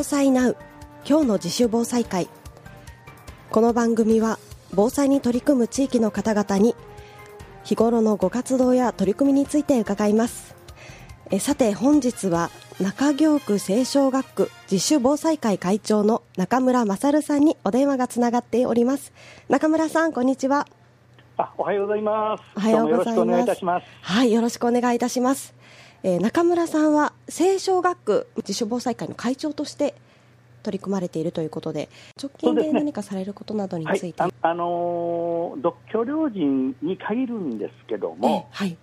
防災ナウ。今日の自主防災会。この番組は防災に取り組む地域の方々に日頃のご活動や取り組みについて伺います。えさて本日は中京区清少学区自主防災会会長の中村勝さんにお電話がつながっております。中村さんこんにちは。あおはようございます。おはようございます。はいよろしくお願いいたしますえー、中村さんは清少学区自主防災会の会長として取り組まれているということで直近で何かされることなどについて、ねはい、あ、あのー、独居老人に限るんですけども、えー、はい。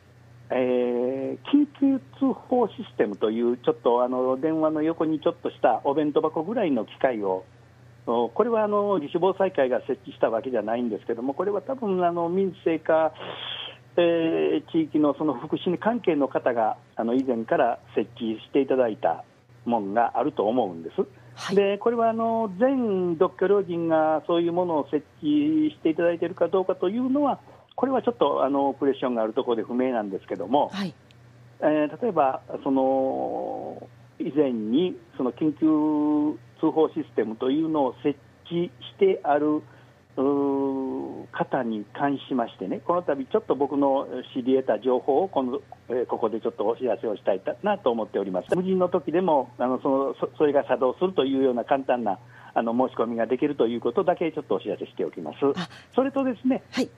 えー、緊急通報システムというちょっとあの電話の横にちょっとしたお弁当箱ぐらいの機械をこれはあの自主防災会が設置したわけじゃないんですけどもこれは多分あの民生かえー、地域のその福祉関係の方があの以前から設置していただいたものがあると思うんです。はい、でこれはあの全独居老人がそういうものを設置していただいているかどうかというのは、これはちょっとあのクレッションがあるところで不明なんですけども、はい、えー、例えばその以前にその緊急通報システムというのを設置してある方に関しましてね、この度ちょっと僕の知り得た情報をこの、えー、ここでちょっとお知らせをしたいなと思っております。無人の時でもあのそのそそれが作動するというような簡単なあの申し込みができるということだけちょっとお知らせしておきます。それとですね、はい、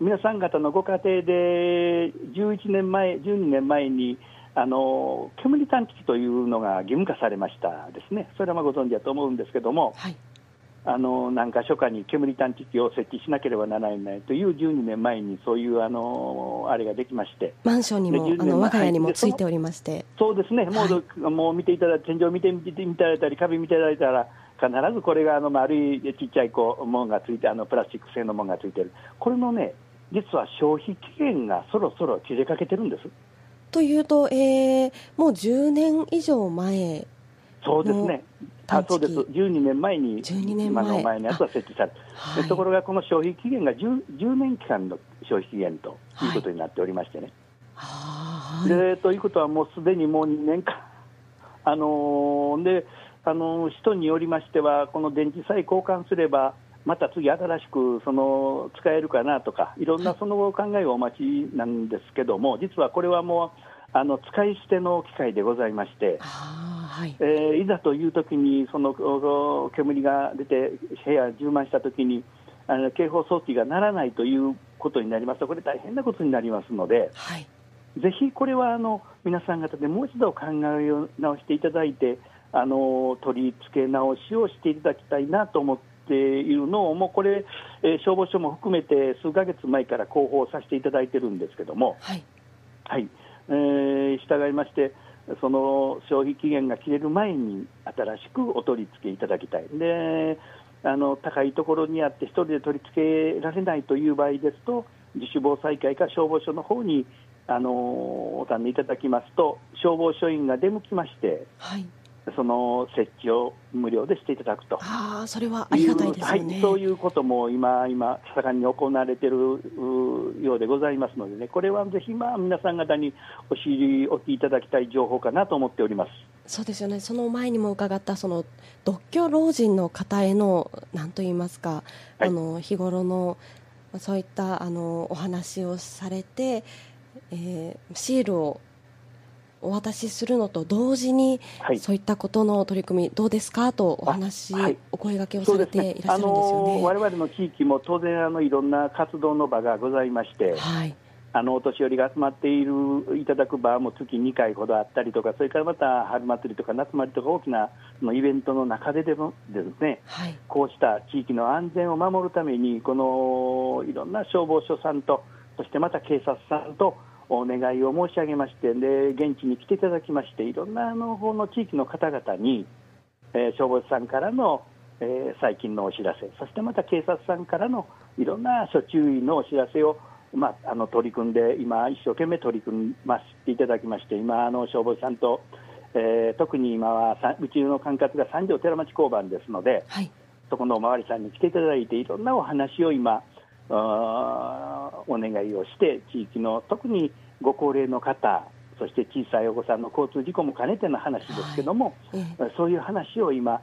皆さん方のご家庭で11年前、12年前にあの煙探知機というのが義務化されましたですね、それはまあご存知だと思うんですけども、はいあの何か所かに煙探知機を設置しなければならないという12年前にそういうあのあれができまして。マンションにもあの我が家にもついておりまして。そうですね、もうはい、もう見ていただ天井見て見ていただいたり壁見ていただいたら必ずこれがあの丸いちっちゃいこうものがついてあのプラスチック製のものがついてる。これのね実は消費期限がそろそろ切れかけてるんです。というと、えー、もう10年以上前そうですねあそうです。12年前に12年前。今の前のやつは設置されて、はい、ところがこの消費期限が 10, 10年期間の消費期限とい。うことになっておりましてね。はい、でということはもうすでにもう2年間、あのー、であのー、人によりましてはこの電池さえ交換すればまた次、新しくその使えるかなとかいろんなその考えをお待ちなんですけども実はこれはもうあの使い捨ての機械でございまして。はい、えー、いざというときに、その煙が出て、部屋充満したときに、あの警報装置がならないということになります。と、これ、大変なことになりますので、はい、ぜひこれはあの皆さん方でもう一度考え直していただいて、あの取り付け直しをしていただきたいなと思っているのを、もうこれ、えー、消防署も含めて数か月前から広報させていただいてるんですけども、はい、はい、えー、従いまして、その消費期限が切れる前に新しくお取り付けいただきたい。であの高いところにあって1人で取り付けられないという場合ですと自主防災会か消防署の方にあのお尋ねいただきますと消防署員が出向きまして、はい、その設置を無料でしていただくと。あそれはありがたいですね、はい、そういうことも今、今、盛んに行われているようでございますのでね、これはぜひ、まあ、皆さん方にお知りおきいただきたい情報かなと思っております。そうですよね、その前にも伺った、その独居老人の方への、なんと言いますか、はい、あの日頃のそういったあのお話をされて、えー、シールをお渡しするのと同時に、はい、そういったことの取り組み、どうですかとお話、はい、お声がけをされていらっしゃるんですよね。われわれの地域も当然あのいろんな活動の場がございまして、はい、あのお年寄りが集まっているいただく場も月2回ほどあったりとか、それからまた春祭りとか夏祭りとか大きなのイベントの中ででもですね、はい、こうした地域の安全を守るために、このいろんな消防署さんと、そしてまた警察さんと、お願いを申し上げまして、で現地に来ていただきまして、いろんなあの方の地域の方々に、えー、消防士さんからの、えー、最近のお知らせ、そしてまた警察さんからのいろんな諸注意のお知らせを、まあ、あの取り組んで、今、一生懸命取り組ましていただきまして、今、あの消防士さんと、えー、特に今はうちの管轄が三条寺町交番ですので、はい、そこのおまわりさんに来ていただいて、いろんなお話を今、お願いをして、地域の特にご高齢の方、そして小さいお子さんの交通事故も兼ねての話ですけども、はい。ええ、そういう話を今、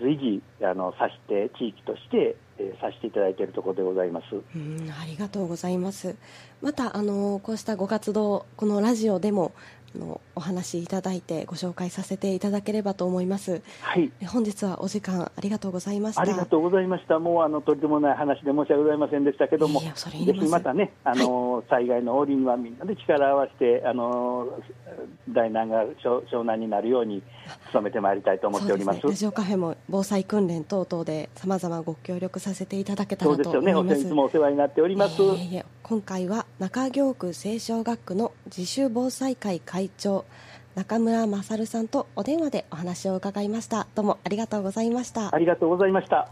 随時あのさして、地域として、えー、させていただいているところでございます。うんありがとうございます。またあのこうしたご活動、このラジオでものお話いただいてご紹介させていただければと思います。はい。本日はお時間ありがとうございました。ありがとうございました。もうあのとりでもない話で申し訳ございませんでしたけども、ぜひまたねあの、はい、災害の折にはみんなで力を合わせてあの大難が湘南になるように努めてまいりたいと思っております。すね、ラジオカフェも防災訓練等々でさまざまご協力させていただけたらと思います。そうですよね。いつもお世話になっております。いえいえ今回は中京区青少学区の自主防災会会長中村勝さんとお電話でお話を伺いました。どうもありがとうございました。ありがとうございました。